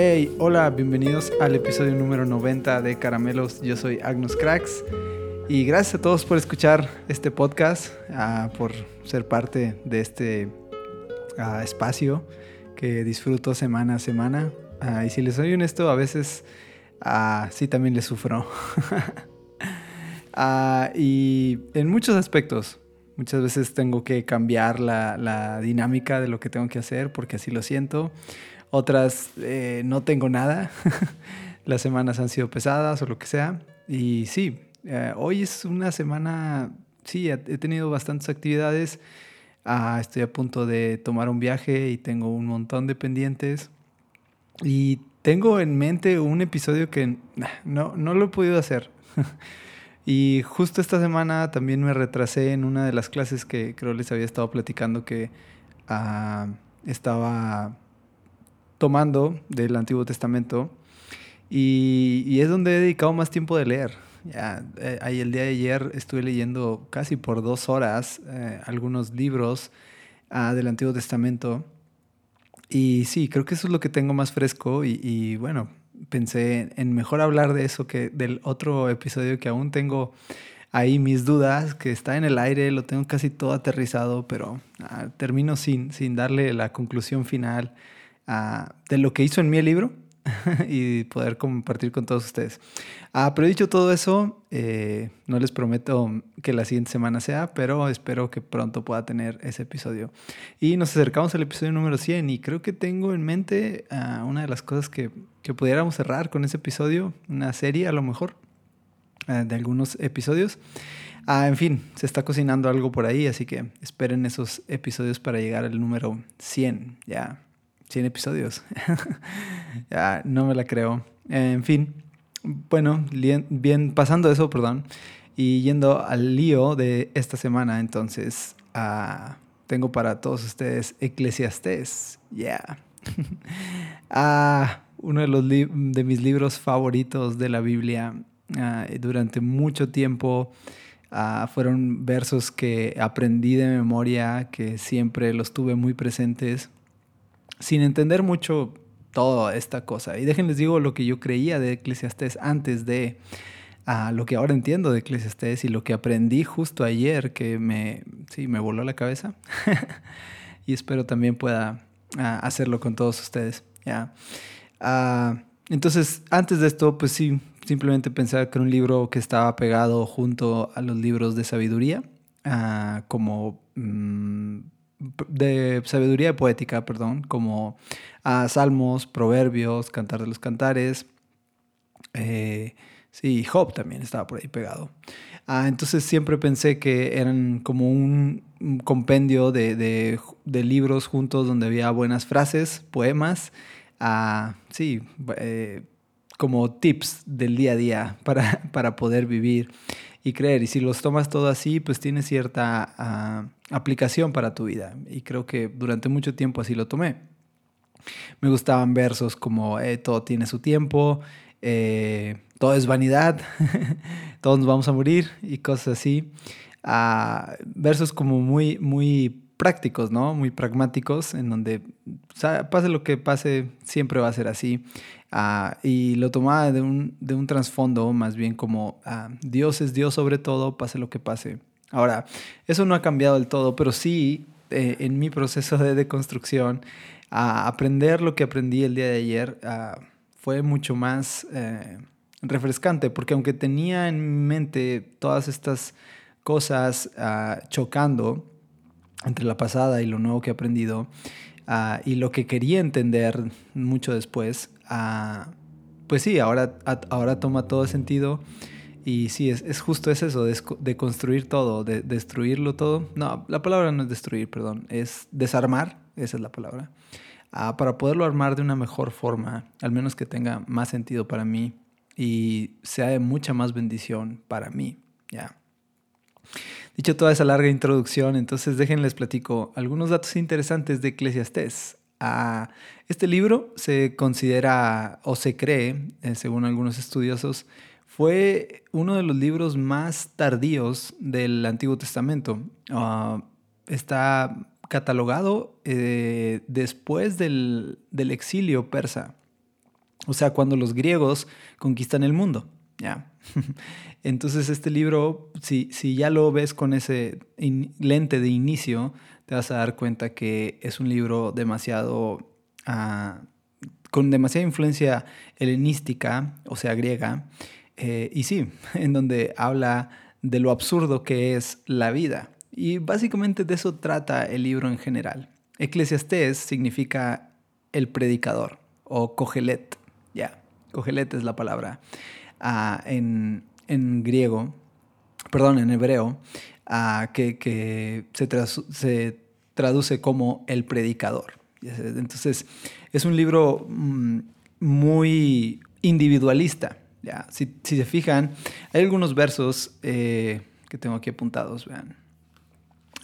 Hey, hola, bienvenidos al episodio número 90 de Caramelos. Yo soy Agnus Cracks y gracias a todos por escuchar este podcast, uh, por ser parte de este uh, espacio que disfruto semana a semana. Uh, y si les soy honesto, a veces sí también les sufro. y en muchos aspectos. Muchas veces tengo que cambiar la dinámica de lo que tengo que hacer porque así lo siento otras eh, no tengo nada. Las semanas han sido pesadas o lo que sea. Y sí, eh, hoy es una semana, sí, he tenido bastantes actividades. Ah, estoy a punto de tomar un viaje y tengo un montón de pendientes. Y tengo en mente un episodio que no, no lo he podido hacer. y justo esta semana también me retrasé en una de las clases que creo les había estado platicando que uh, estaba tomando del Antiguo Testamento y, es donde he dedicado más tiempo de leer. Ya, eh, ahí el día de ayer estuve leyendo casi por dos horas eh, algunos libros ah, del Antiguo Testamento. Y sí, creo que eso es lo que tengo más fresco y, y, bueno, pensé en mejor hablar de eso que del otro episodio que aún tengo ahí mis dudas, que está en el aire, lo tengo casi todo aterrizado, pero ah, termino sin, sin darle la conclusión final de lo que hizo en mi libro y poder compartir con todos ustedes. Ah, pero dicho todo eso, eh, no les prometo que la siguiente semana sea, pero espero que pronto pueda tener ese episodio. Y nos acercamos al episodio número 100 y creo que tengo en mente ah, una de las cosas que, que, pudiéramos cerrar con ese episodio, una serie a lo mejor ah, de algunos episodios. en fin, se está cocinando algo por ahí, así que esperen esos episodios para llegar al número 100. Ya, 100 episodios. no me la creo. en fin, bueno, bien, pasando eso, perdón, y yendo al lío de esta semana, entonces, uh, tengo para todos ustedes Eclesiastés. Yeah. uno de, los de mis libros favoritos de la Biblia. Uh, durante mucho tiempo fueron versos que aprendí de memoria, que siempre los tuve muy presentes sin entender mucho toda esta cosa. Y déjenles digo lo que yo creía de Eclesiastés antes de lo que ahora entiendo de Eclesiastés y lo que aprendí justo ayer que me, sí, me voló la cabeza. y espero también pueda hacerlo con todos ustedes. ¿ya? entonces, antes de esto, pues sí, simplemente pensaba que era un libro que estaba pegado junto a los libros de sabiduría, como... Mm, de sabiduría poética, perdón, como a Salmos, Proverbios, Cantar de los Cantares. Eh, sí, Job también estaba por ahí pegado. Ah, entonces siempre pensé que eran como un, compendio de, libros juntos donde había buenas frases, poemas, ah, sí, eh, como tips del día a día para, para poder vivir y creer. Y si los tomas todo así, pues tiene cierta ah, aplicación para tu vida. Y creo que durante mucho tiempo así lo tomé. Me gustaban versos como eh, todo tiene su tiempo, eh, todo es vanidad, todos nos vamos a morir y cosas así. Ah, versos como muy, muy prácticos, ¿no? Muy pragmáticos, en donde pase lo que pase, siempre va a ser así. Ah, y lo tomaba de un, de un trasfondo más bien como ah, Dios es Dios sobre todo, pase lo que pase. Ahora, eso no ha cambiado del todo, pero sí eh, en mi proceso de deconstrucción, aprender lo que aprendí el día de ayer fue mucho más eh, refrescante, porque aunque tenía en mente todas estas cosas ah, chocando entre la pasada y lo nuevo que he aprendido, y lo que quería entender mucho después, pues sí, ahora, ahora toma todo sentido. Y sí, es, es justo es eso, de, construir todo, de destruirlo todo. No, la palabra no es destruir, perdón, es desarmar, esa es la palabra. Ah, para poderlo armar de una mejor forma, al menos que tenga más sentido para mí y sea de mucha más bendición para mí. Ya. Dicho toda esa larga introducción, entonces déjenles platico algunos datos interesantes de Eclesiastés. Ah, este libro se considera o se cree, eh, según algunos estudiosos, fue uno de los libros más tardíos del Antiguo Testamento. Ah, está catalogado eh, después del, exilio persa. O sea, cuando los griegos conquistan el mundo. Entonces este libro, si, si ya lo ves con ese lente de inicio, te vas a dar cuenta que es un libro demasiado... Ah, con demasiada influencia helenística, o sea, griega, eh, y sí, en donde habla de lo absurdo que es la vida. Y básicamente de eso trata el libro en general. Eclesiastés significa el predicador o cogelet. Ya, cogelet es la palabra en, griego, perdón, en hebreo, que, se, traduce como el predicador. Entonces, es un libro mm, muy individualista. ¿ya? Si, se fijan, hay algunos versos eh, que tengo aquí apuntados, vean.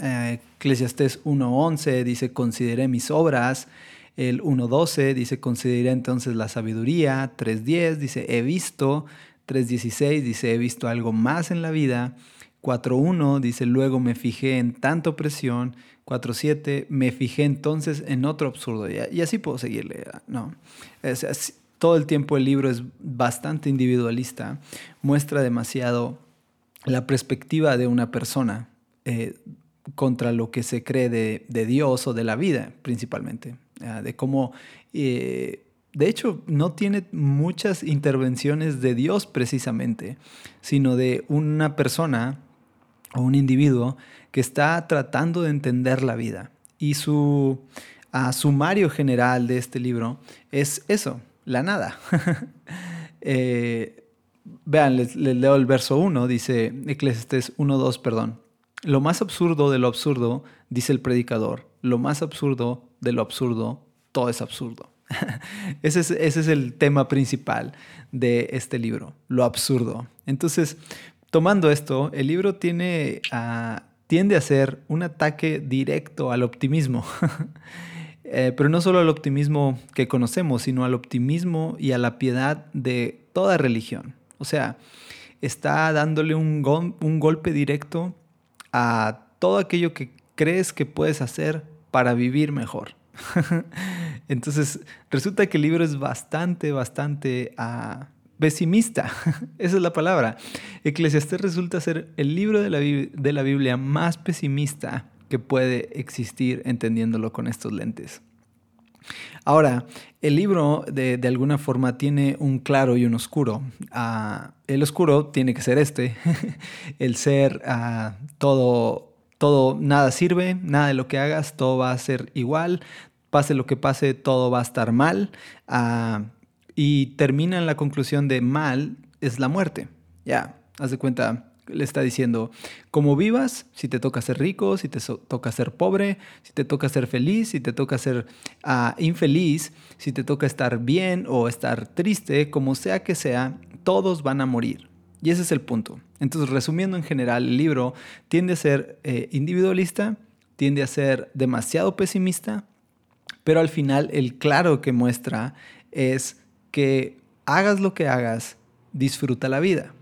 Eh, Eclesiastés 1.11 dice, consideré mis obras. El 1.12 dice, consideré entonces la sabiduría. 3.10 dice, he visto. 3.16 dice, he visto algo más en la vida. 4.1 dice, luego me fijé en tanta opresión. 4.7, me fijé entonces en otro absurdo. Y, así puedo seguirle. ¿no? todo el tiempo el libro es bastante individualista. Muestra demasiado la perspectiva de una persona. Eh, contra lo que se cree de, Dios o de la vida principalmente, de cómo, eh, de hecho, no tiene muchas intervenciones de Dios precisamente, sino de una persona o un individuo que está tratando de entender la vida. Y su sumario general de este libro es eso, la nada. Eh, vean, les, les, leo el verso 1, dice Eclesiastes 1.2, perdón. Lo más absurdo de lo absurdo, dice el predicador, lo más absurdo de lo absurdo, todo es absurdo. ese, es, el tema principal de este libro, lo absurdo. Entonces, tomando esto, el libro tiene, ah, tiende a ser un ataque directo al optimismo. Eh, pero no solo al optimismo que conocemos, sino al optimismo y a la piedad de toda religión. O sea, está dándole un, un golpe directo a todo aquello que crees que puedes hacer para vivir mejor. Entonces, resulta que el libro es bastante, bastante ah, pesimista. Esa es la palabra. Eclesiastés resulta ser el libro de la, de la Biblia más pesimista que puede existir entendiéndolo con estos lentes. Ahora, el libro de, alguna forma tiene un claro y un oscuro. Ah, el oscuro tiene que ser este, el ser ah, todo, todo, nada sirve, nada de lo que hagas, todo va a ser igual, pase lo que pase, todo va a estar mal. Ah, y termina en la conclusión de mal es la muerte. Ya, haz de cuenta, le está diciendo, como vivas, si te toca ser rico, si te toca ser pobre, si te toca ser feliz, si te toca ser ah, infeliz, si te toca estar bien o estar triste, como sea que sea, todos van a morir. Y ese es el punto. Entonces, resumiendo en general, el libro tiende a ser eh, individualista, tiende a ser demasiado pesimista, pero al final el claro que muestra es que hagas lo que hagas, disfruta la vida.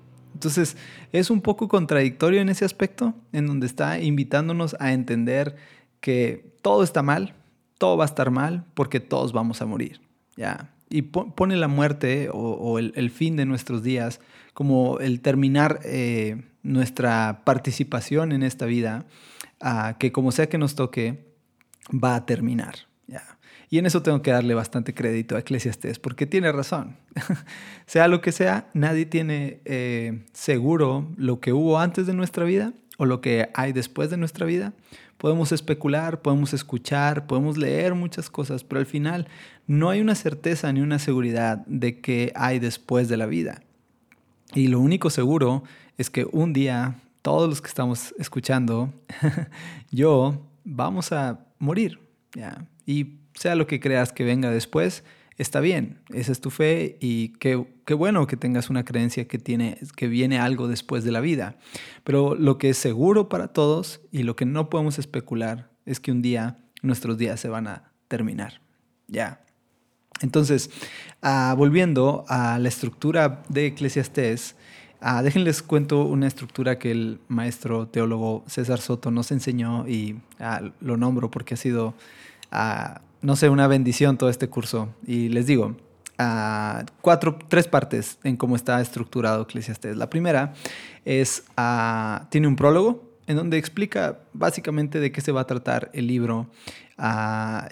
Entonces, es un poco contradictorio en ese aspecto, en donde está invitándonos a entender que todo está mal, todo va a estar mal, porque todos vamos a morir. ¿ya? Y pone la muerte o, el, fin de nuestros días como el terminar eh, nuestra participación en esta vida, que como sea que nos toque, va a terminar. ¿ya? Y en eso tengo que darle bastante crédito a Eclesiastés, porque tiene razón. sea lo que sea, nadie tiene eh, seguro lo que hubo antes de nuestra vida o lo que hay después de nuestra vida. Podemos especular, podemos escuchar, podemos leer muchas cosas, pero al final no hay una certeza ni una seguridad de qué hay después de la vida. Y lo único seguro es que un día todos los que estamos escuchando, yo, vamos a morir. ¿ya? Y sea lo que creas que venga después, está bien, esa es tu fe y qué, qué, bueno que tengas una creencia que, tiene, que viene algo después de la vida. Pero lo que es seguro para todos y lo que no podemos especular es que un día nuestros días se van a terminar. Ya. Entonces, ah, volviendo a la estructura de Eclesiastés, ah, déjenles cuento una estructura que el maestro teólogo César Soto nos enseñó y ah, lo nombro porque ha sido no sé, una bendición todo este curso. Y les digo, ah, cuatro, tres partes en cómo está estructurado Eclesiastés. La primera es, tiene un prólogo en donde explica básicamente de qué se va a tratar el libro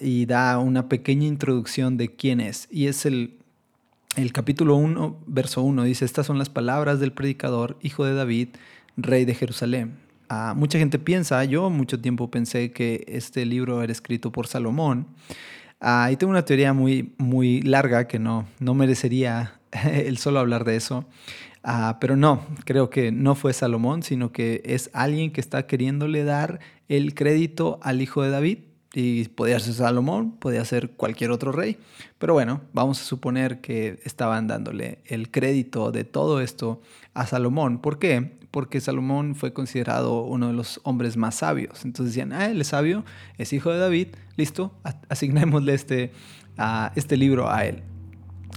y da una pequeña introducción de quién es. Y es el, el capítulo 1, verso 1, dice, estas son las palabras del predicador, hijo de David, rey de Jerusalén. Mucha gente piensa, yo mucho tiempo pensé que este libro era escrito por Salomón, Ah, y tengo una teoría muy, muy larga que no, no merecería el solo hablar de eso. Ah, pero no, creo que no fue Salomón, sino que es alguien que está queriéndole dar el crédito al hijo de David. Y podía ser Salomón, podía ser cualquier otro rey. Pero bueno, vamos a suponer que estaban dándole el crédito de todo esto a Salomón. ¿Por qué? Porque Salomón fue considerado uno de los hombres más sabios. Entonces decían, ah, él es sabio, es hijo de David, listo, asignémosle este, a este libro a él.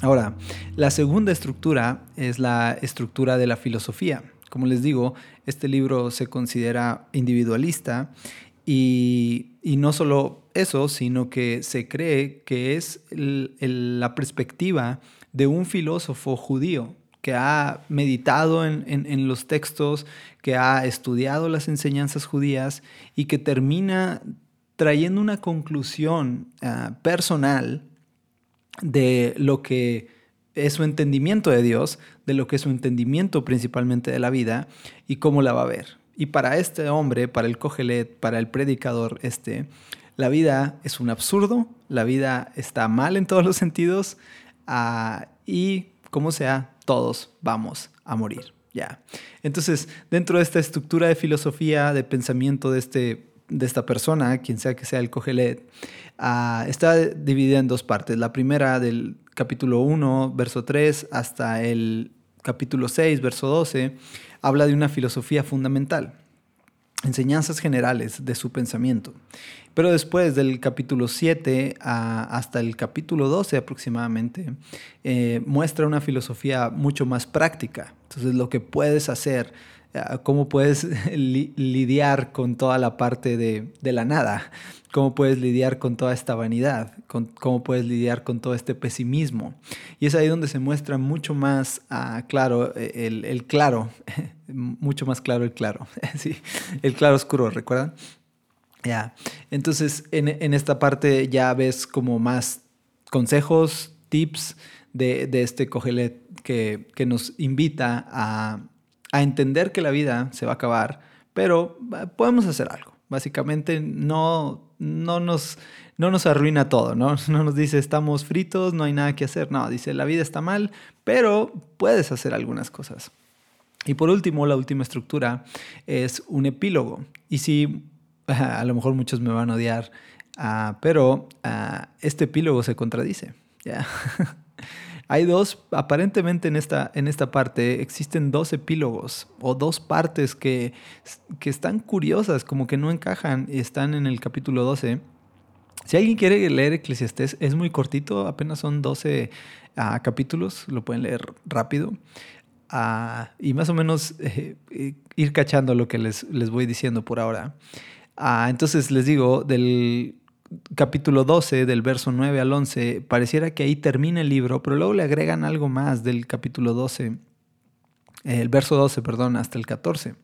Ahora, la segunda estructura es la estructura de la filosofía. Como les digo, este libro se considera individualista y, no solo eso, sino que se cree que es la perspectiva de un filósofo judío que ha meditado en, los textos, que ha estudiado las enseñanzas judías y que termina trayendo una conclusión ah, personal de lo que es su entendimiento de Dios, de lo que es su entendimiento principalmente de la vida y cómo la va a ver. Y para este hombre, para el Cogelet, para el predicador este, la vida es un absurdo, la vida está mal en todos los sentidos ah, y como sea, todos vamos a morir. Ya. Entonces, dentro de esta estructura de filosofía, de pensamiento de, este, de esta persona, quien sea que sea el Cogelet, ah, está dividida en dos partes. La primera del capítulo 1, verso 3, hasta el capítulo 6, verso 12, habla de una filosofía fundamental, enseñanzas generales de su pensamiento. Pero después del capítulo 7 hasta el capítulo 12 aproximadamente, eh, muestra una filosofía mucho más práctica. Entonces lo que puedes hacer, eh, cómo puedes lidiar con toda la parte de, la nada, cómo puedes lidiar con toda esta vanidad, cómo puedes lidiar con todo este pesimismo. Y es ahí donde se muestra mucho más ah, claro eh, el, el claro, mucho más claro el claro, sí, el claro oscuro, ¿recuerdan? Ya, entonces en, esta parte ya ves como más consejos, tips de, este Cogelet que, nos invita a, entender que la vida se va a acabar, pero podemos hacer algo. Básicamente no, no, nos, no nos arruina todo, ¿no? No nos dice estamos fritos, no hay nada que hacer. No, dice la vida está mal, pero puedes hacer algunas cosas. Y por último, la última estructura es un epílogo. Y si a lo mejor muchos me van a odiar, ah, pero ah, este epílogo se contradice. Hay dos, aparentemente en esta, en esta parte existen dos epílogos o dos partes que, que están curiosas, como que no encajan y están en el capítulo 12. Si alguien quiere leer Eclesiastés, es muy cortito, apenas son 12 ah, capítulos, lo pueden leer rápido. y más o menos eh, eh, ir cachando lo que les, les voy diciendo por ahora. Ah, entonces les digo, del capítulo 12, del verso 9 al 11, pareciera que ahí termina el libro, pero luego le agregan algo más del capítulo 12, el verso 12, perdón, hasta el 14.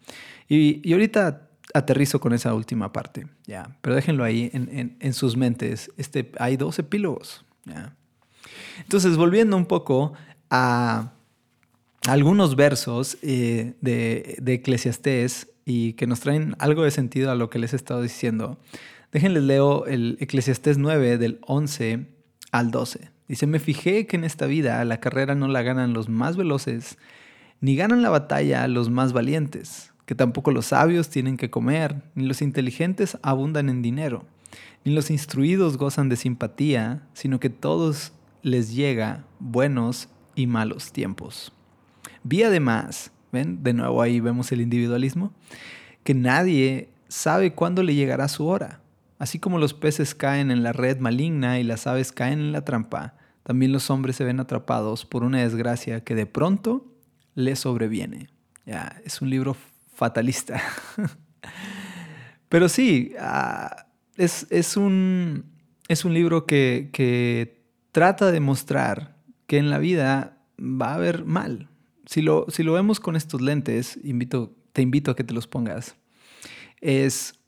Y, ahorita aterrizo con esa última parte, ya, pero déjenlo ahí en, sus mentes. Este, hay dos epílogos, ya. Entonces, volviendo un poco a algunos versos eh, de, de Eclesiastés, y que nos traen algo de sentido a lo que les he estado diciendo. Déjenles leo el Eclesiastés 9 del 11 al 12. Dice, me fijé que en esta vida la carrera no la ganan los más veloces, ni ganan la batalla los más valientes, que tampoco los sabios tienen que comer, ni los inteligentes abundan en dinero, ni los instruidos gozan de simpatía, sino que todos les llega buenos y malos tiempos. Vi además ¿Ven? De nuevo ahí vemos el individualismo. Que nadie sabe cuándo le llegará su hora. Así como los peces caen en la red maligna y las aves caen en la trampa, también los hombres se ven atrapados por una desgracia que de pronto les sobreviene. Ya, es un libro fatalista. Pero sí, ah, es, un, libro que, trata de mostrar que en la vida va a haber mal. Si lo, vemos con estos lentes, te invito a que te los pongas. Es,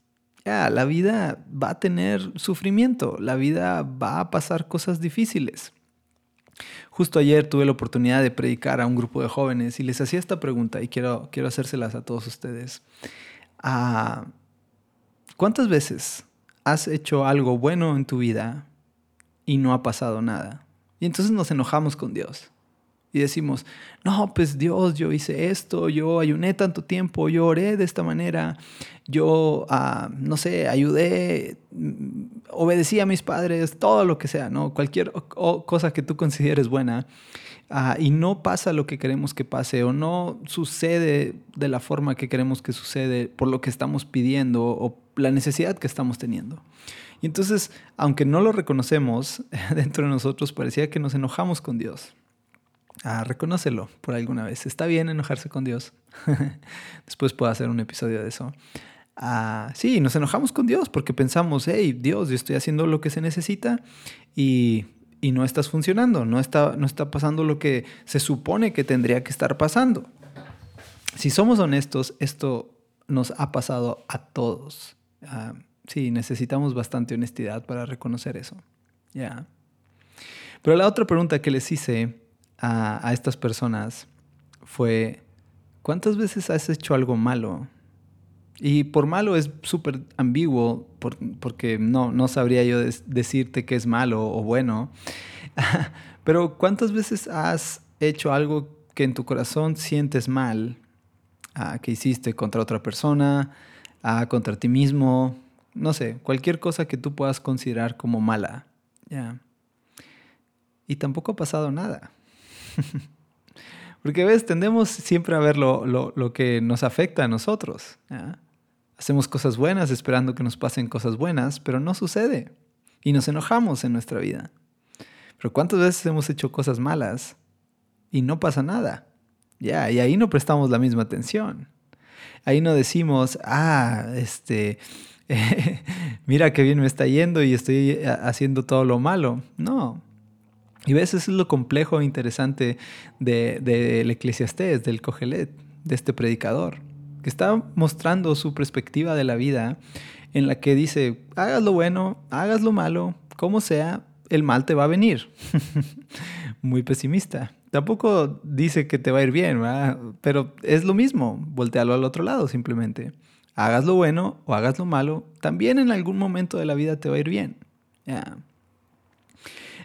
la vida va a tener sufrimiento, la vida va a pasar cosas difíciles. Justo ayer tuve la oportunidad de predicar a un grupo de jóvenes y les hacía esta pregunta y quiero, quiero hacérselas a todos ustedes. Ah, ¿Cuántas veces has hecho algo bueno en tu vida y no ha pasado nada? Y entonces nos enojamos con Dios y decimos, no, pues Dios, yo hice esto, yo ayuné tanto tiempo, yo oré de esta manera, yo, ah, no sé, ayudé, mm, obedecí a mis padres, todo lo que sea, ¿no? Cualquier cosa que tú consideres buena. Ah, y no pasa lo que queremos que pase o no sucede de la forma que queremos que sucede por lo que estamos pidiendo o la necesidad que estamos teniendo. Y entonces, aunque no lo reconocemos dentro de nosotros, parecía que nos enojamos con Dios. Ah, reconócelo por alguna vez. Está bien enojarse con Dios. Después puedo hacer un episodio de eso. Ah, sí, nos enojamos con Dios porque pensamos, hey, Dios, yo estoy haciendo lo que se necesita y, y no estás funcionando, no está, no está pasando lo que se supone que tendría que estar pasando. Si somos honestos, esto nos ha pasado a todos. Ah, sí, necesitamos bastante honestidad para reconocer eso. Ya. Pero la otra pregunta que les hice a, estas personas fue, ¿cuántas veces has hecho algo malo? Y por malo es súper ambiguo porque no, no sabría yo decirte que es malo o bueno. Pero ¿cuántas veces has hecho algo que en tu corazón sientes mal? Ah, que hiciste contra otra persona, ah, contra ti mismo, no sé, cualquier cosa que tú puedas considerar como mala. Y tampoco ha pasado nada. Porque ves, tendemos siempre a ver lo, que nos afecta a nosotros. Hacemos cosas buenas esperando que nos pasen cosas buenas, pero no sucede. Y nos enojamos en nuestra vida. Pero ¿cuántas veces hemos hecho cosas malas y no pasa nada? Ya, y ahí no prestamos la misma atención. Ahí no decimos, ah, este, mira qué bien me está yendo y estoy haciendo todo lo malo. No, y ves, eso es lo complejo e interesante del de, Eclesiastés, del Cogelet, de este predicador, que está mostrando su perspectiva de la vida en la que dice, hagas lo bueno, hagas lo malo, como sea, el mal te va a venir. Muy pesimista. Tampoco dice que te va a ir bien, pero es lo mismo, voltealo al otro lado simplemente. Hagas lo bueno o hagas lo malo, también en algún momento de la vida te va a ir bien.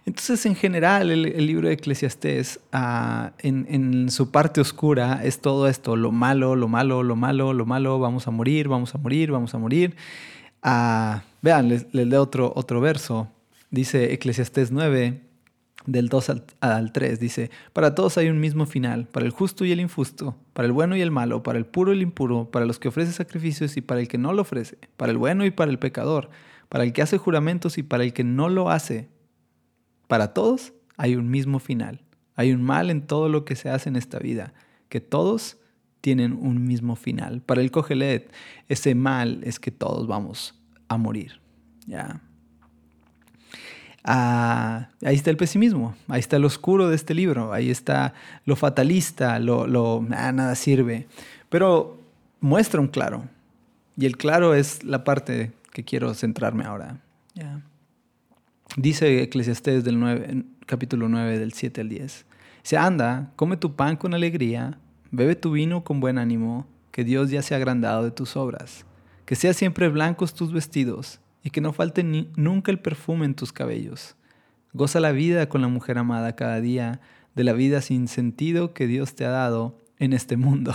Entonces, en general, el, libro de Eclesiastés, ah, en, su parte oscura, es todo esto, lo malo, lo malo, lo malo, lo malo, vamos a morir, vamos a morir, vamos a morir. Ah, vean, les, leo otro, otro verso. Dice Eclesiastés 9, del 2 al, al 3, dice, para todos hay un mismo final, para el justo y el injusto, para el bueno y el malo, para el puro y el impuro, para los que ofrecen sacrificios y para el que no lo ofrece, para el bueno y para el pecador, para el que hace juramentos y para el que no lo hace para todos hay un mismo final. Hay un mal en todo lo que se hace en esta vida, que todos tienen un mismo final. Para el Cogelet, ese mal es que todos vamos a morir. ¿ya? Ah, ahí está el pesimismo, ahí está lo oscuro de este libro, ahí está lo fatalista, lo, ah, nada sirve. Pero muestra un claro. Y el claro es la parte que quiero centrarme ahora. ¿ya? Dice Eclesiastés del 9, capítulo 9 del 7 al 10. Se anda, come tu pan con alegría, bebe tu vino con buen ánimo, que Dios ya se ha agrandado de tus obras. Que sean siempre blancos tus vestidos y que no falte nunca el perfume en tus cabellos. Goza la vida con la mujer amada cada día, de la vida sin sentido que Dios te ha dado en este mundo.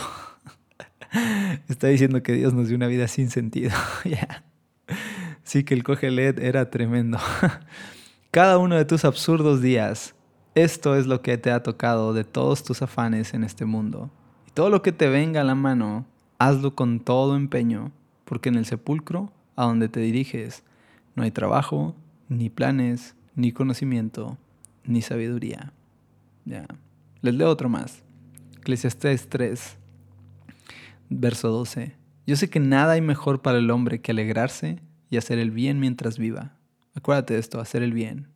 Está diciendo que Dios nos dio una vida sin sentido. Sí, que el Cogelet era tremendo. Cada uno de tus absurdos días, esto es lo que te ha tocado de todos tus afanes en este mundo. Y todo lo que te venga a la mano, hazlo con todo empeño, porque en el sepulcro, a donde te diriges, no hay trabajo, ni planes, ni conocimiento, ni sabiduría. Ya. Les leo otro más. Eclesiastés 3, verso 12. Yo sé que nada hay mejor para el hombre que alegrarse y hacer el bien mientras viva. Acuérdate de esto, hacer el bien.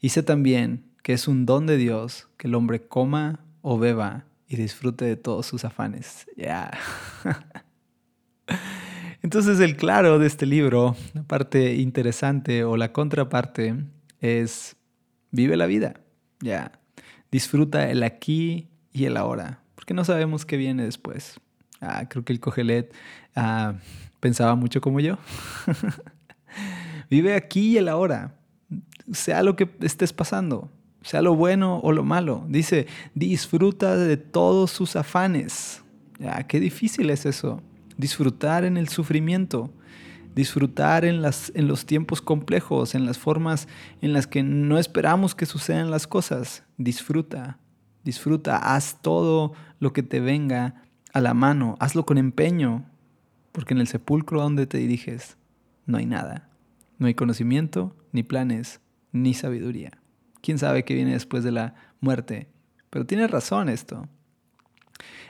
Y sé también que es un don de Dios que el hombre coma o beba y disfrute de todos sus afanes. Ya. Entonces el claro de este libro, la parte interesante o la contraparte es vive la vida. Ya. Disfruta el aquí y el ahora, porque no sabemos qué viene después. Ah, creo que el Cogelet ah, pensaba mucho como yo. Vive aquí y el ahora, sea lo que estés pasando, sea lo bueno o lo malo. Dice, disfruta de todos sus afanes. Ya, qué difícil es eso. Disfrutar en el sufrimiento, disfrutar en, las, en los tiempos complejos, en las formas en las que no esperamos que sucedan las cosas. Disfruta, disfruta, haz todo lo que te venga a la mano, hazlo con empeño, porque en el sepulcro donde te diriges no hay nada. No hay conocimiento, ni planes, ni sabiduría. ¿Quién sabe qué viene después de la muerte? Pero tiene razón esto.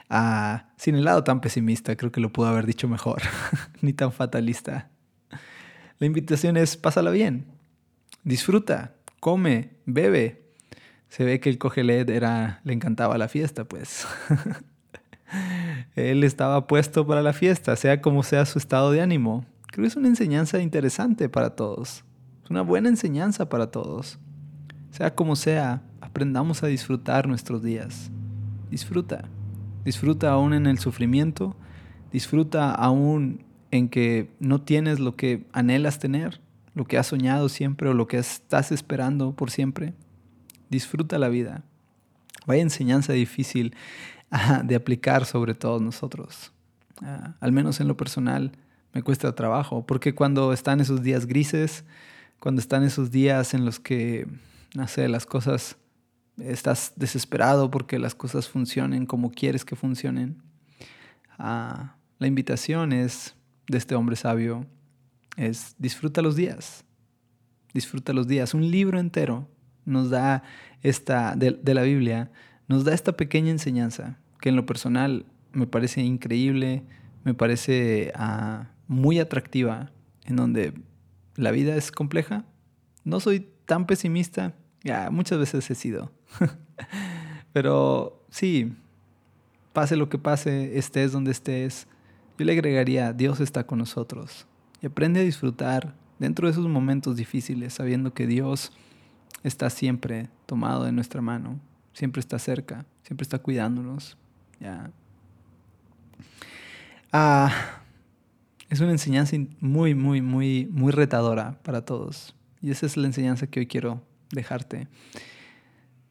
Ah, sin el lado tan pesimista, creo que lo pudo haber dicho mejor, ni tan fatalista. La invitación es pásala bien, disfruta, come, bebe. Se ve que el cogelet era, le encantaba la fiesta, pues. Él estaba puesto para la fiesta, sea como sea su estado de ánimo. Creo que es una enseñanza interesante para todos. Es una buena enseñanza para todos. Sea como sea, aprendamos a disfrutar nuestros días. Disfruta. Disfruta aún en el sufrimiento. Disfruta aún en que no tienes lo que anhelas tener, lo que has soñado siempre o lo que estás esperando por siempre. Disfruta la vida. Vaya enseñanza difícil de aplicar sobre todos nosotros. Ah, al menos en lo personal me cuesta trabajo, porque cuando están esos días grises, cuando están esos días en los que, no sé, las cosas, estás desesperado porque las cosas funcionen como quieres que funcionen, ah, la invitación es de este hombre sabio, es disfruta los días, disfruta los días. Un libro entero nos da esta, de la Biblia, nos da esta pequeña enseñanza que en lo personal me parece increíble, me parece ah, muy atractiva, en donde la vida es compleja. No soy tan pesimista, ya muchas veces he sido, pero sí, pase lo que pase, estés donde estés, yo le agregaría, Dios está con nosotros. Y aprende a disfrutar dentro de esos momentos difíciles, sabiendo que Dios está siempre tomado de nuestra mano siempre está cerca, siempre está cuidándonos. Ya. Ah, es una enseñanza muy, muy, muy, muy retadora para todos. Y esa es la enseñanza que hoy quiero dejarte.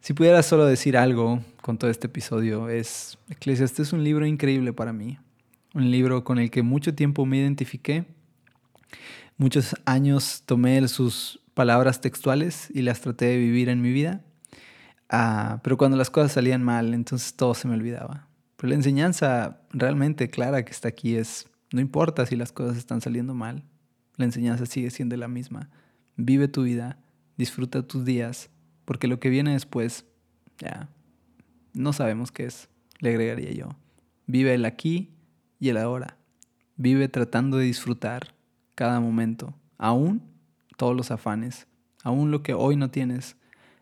Si pudiera solo decir algo con todo este episodio, es Este es un libro increíble para mí. Un libro con el que mucho tiempo me identifiqué. Muchos años tomé sus palabras textuales y las traté de vivir en mi vida. Ah, pero cuando las cosas salían mal, entonces todo se me olvidaba. Pero la enseñanza realmente clara que está aquí es, no importa si las cosas están saliendo mal, la enseñanza sigue siendo la misma. Vive tu vida, disfruta tus días, porque lo que viene después, ya, no sabemos qué es, le agregaría yo. Vive el aquí y el ahora. Vive tratando de disfrutar cada momento, aún todos los afanes, aún lo que hoy no tienes,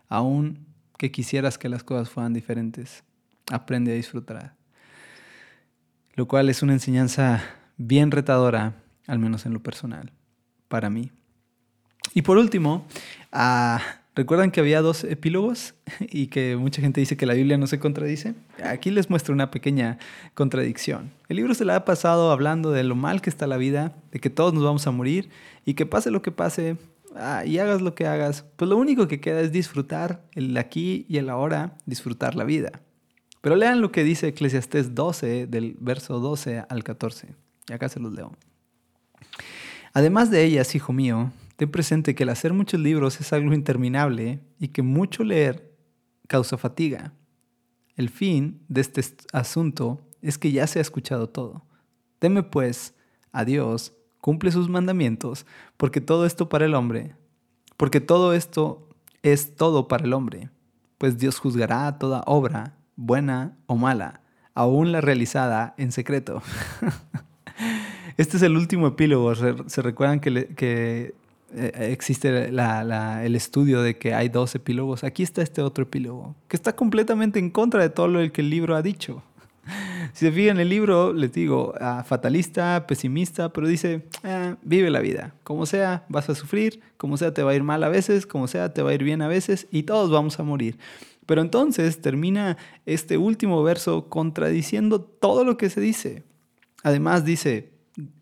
aún que quisieras que las cosas fueran diferentes. Aprende a disfrutar. Lo cual es una enseñanza bien retadora, al menos en lo personal, para mí. Y por último, ah, ¿recuerdan que había dos epílogos y que mucha gente dice que la Biblia no se contradice? Aquí les muestro una pequeña contradicción. El libro se la ha pasado hablando de lo mal que está la vida, de que todos nos vamos a morir y que pase lo que pase, Ah, y hagas lo que hagas, pues lo único que queda es disfrutar el aquí y el ahora, disfrutar la vida. Pero lean lo que dice Eclesiastés 12, del verso 12 al 14. Y acá se los leo. Además de ellas, hijo mío, ten presente que el hacer muchos libros es algo interminable y que mucho leer causa fatiga. El fin de este asunto es que ya se ha escuchado todo. Teme pues a Dios cumple sus mandamientos, porque todo esto para el hombre, porque todo esto es todo para el hombre, pues Dios juzgará toda obra, buena o mala, aún la realizada en secreto. este es el último epílogo. Se recuerdan que, eh, existe el estudio de que hay dos epílogos. Aquí está este otro epílogo, que está completamente en contra de todo lo que el libro ha dicho. Si se fijan en el libro, les digo, ah, fatalista, pesimista, pero dice, ah, vive la vida. Como sea, vas a sufrir, como sea, te va a ir mal a veces, como sea, te va a ir bien a veces, y todos vamos a morir. Pero entonces termina este último verso contradiciendo todo lo que se dice. Además dice,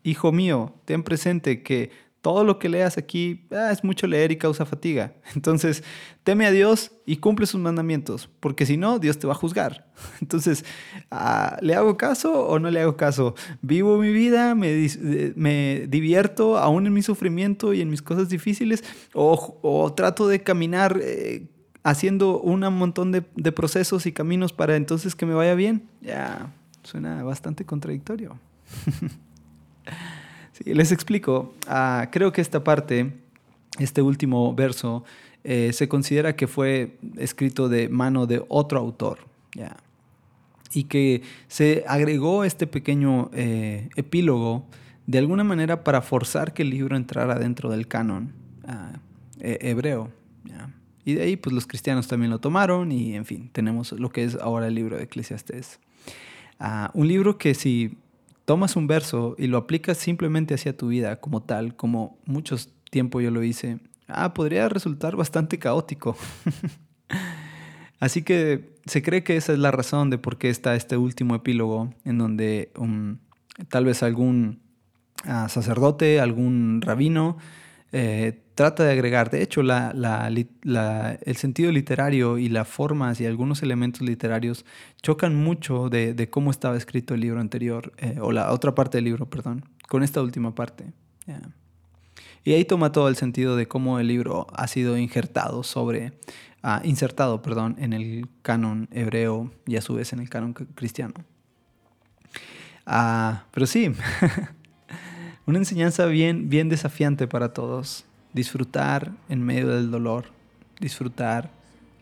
hijo mío, ten presente que todo lo que leas aquí ah, es mucho leer y causa fatiga. Entonces, teme a Dios y cumple sus mandamientos, porque si no, Dios te va a juzgar. Entonces, ah, ¿le hago caso o no le hago caso? ¿Vivo mi vida? ¿Me, me divierto aún en mi sufrimiento y en mis cosas difíciles? ¿O, trato de caminar eh, haciendo un montón de, de procesos y caminos para entonces que me vaya bien? Ya, suena bastante contradictorio. Sí, les explico. Ah, creo que esta parte, este último verso, eh, se considera que fue escrito de mano de otro autor. Y que se agregó este pequeño eh, epílogo de alguna manera para forzar que el libro entrara dentro del canon ah, e, hebreo. Y de ahí, pues los cristianos también lo tomaron y, en fin, tenemos lo que es ahora el libro de Eclesiastés. Ah, un libro que si tomas un verso y lo aplicas simplemente hacia tu vida como tal, como muchos tiempo yo lo hice, ah, podría resultar bastante caótico. Así que se cree que esa es la razón de por qué está este último epílogo en donde um, tal vez algún ah, sacerdote, algún rabino, eh, trata de agregar. De hecho, el sentido literario y las formas y algunos elementos literarios chocan mucho de, cómo estaba escrito el libro anterior, eh, o la otra parte del libro, perdón, con esta última parte. Y ahí toma todo el sentido de cómo el libro ha sido injertado sobre, ah, insertado, perdón, en el canon hebreo y a su vez en el canon cristiano. Ah, pero sí, Una enseñanza bien, bien desafiante para todos. Disfrutar en medio del dolor, disfrutar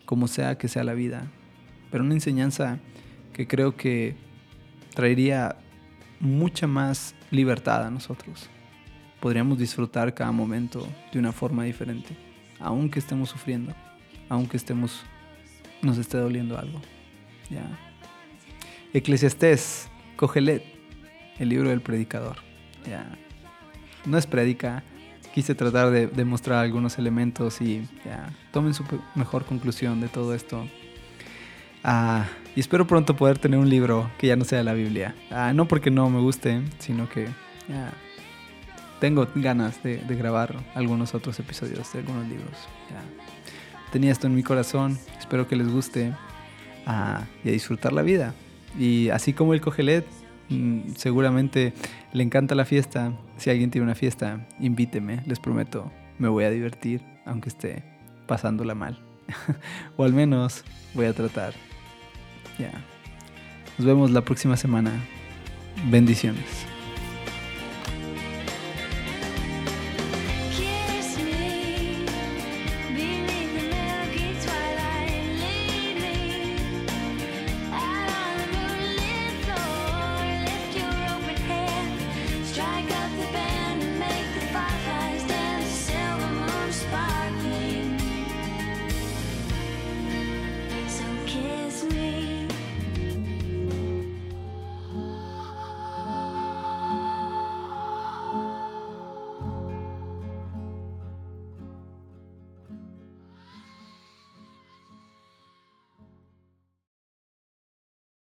como sea que sea la vida. Pero una enseñanza que creo que traería mucha más libertad a nosotros. Podríamos disfrutar cada momento de una forma diferente, aunque estemos sufriendo, aunque estemos, nos esté doliendo algo. ¿Ya? Eclesiastés, Cogelet, el libro del predicador. ¿Ya? no es prédica. Quise tratar de demostrar algunos elementos y tomen su mejor conclusión de todo esto. Ah, y espero pronto poder tener un libro que ya no sea la Biblia. Ah, no porque no me guste, sino que tengo ganas de, grabar algunos otros episodios de algunos libros. Tenía esto en mi corazón, espero que les guste ah, y a disfrutar la vida. Y así como el cogelet, seguramente le encanta la fiesta. Si alguien tiene una fiesta, invíteme, les prometo, me voy a divertir, aunque esté pasándola mal. o al menos voy a tratar. Ya. Nos vemos la próxima semana. Bendiciones.